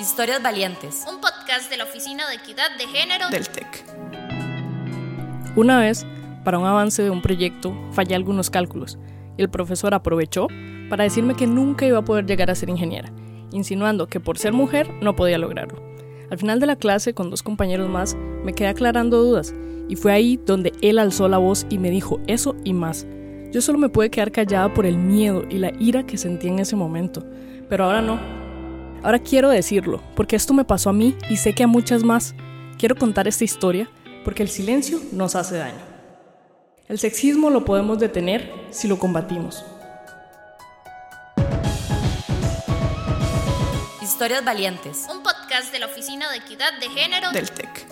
Historias Valientes. Un podcast de la Oficina de Equidad de Género del TEC. Una vez, para un avance de un proyecto, fallé algunos cálculos y el profesor aprovechó para decirme que nunca iba a poder llegar a ser ingeniera, insinuando que por ser mujer no podía lograrlo. Al final de la clase, con dos compañeros más, me quedé aclarando dudas y fue ahí donde él alzó la voz y me dijo eso y más. Yo solo me pude quedar callada por el miedo y la ira que sentí en ese momento, pero ahora no. Ahora quiero decirlo, porque esto me pasó a mí y sé que a muchas más. Quiero contar esta historia porque el silencio nos hace daño. El sexismo lo podemos detener si lo combatimos. Historias Valientes. Un podcast de la Oficina de Equidad de Género del TEC.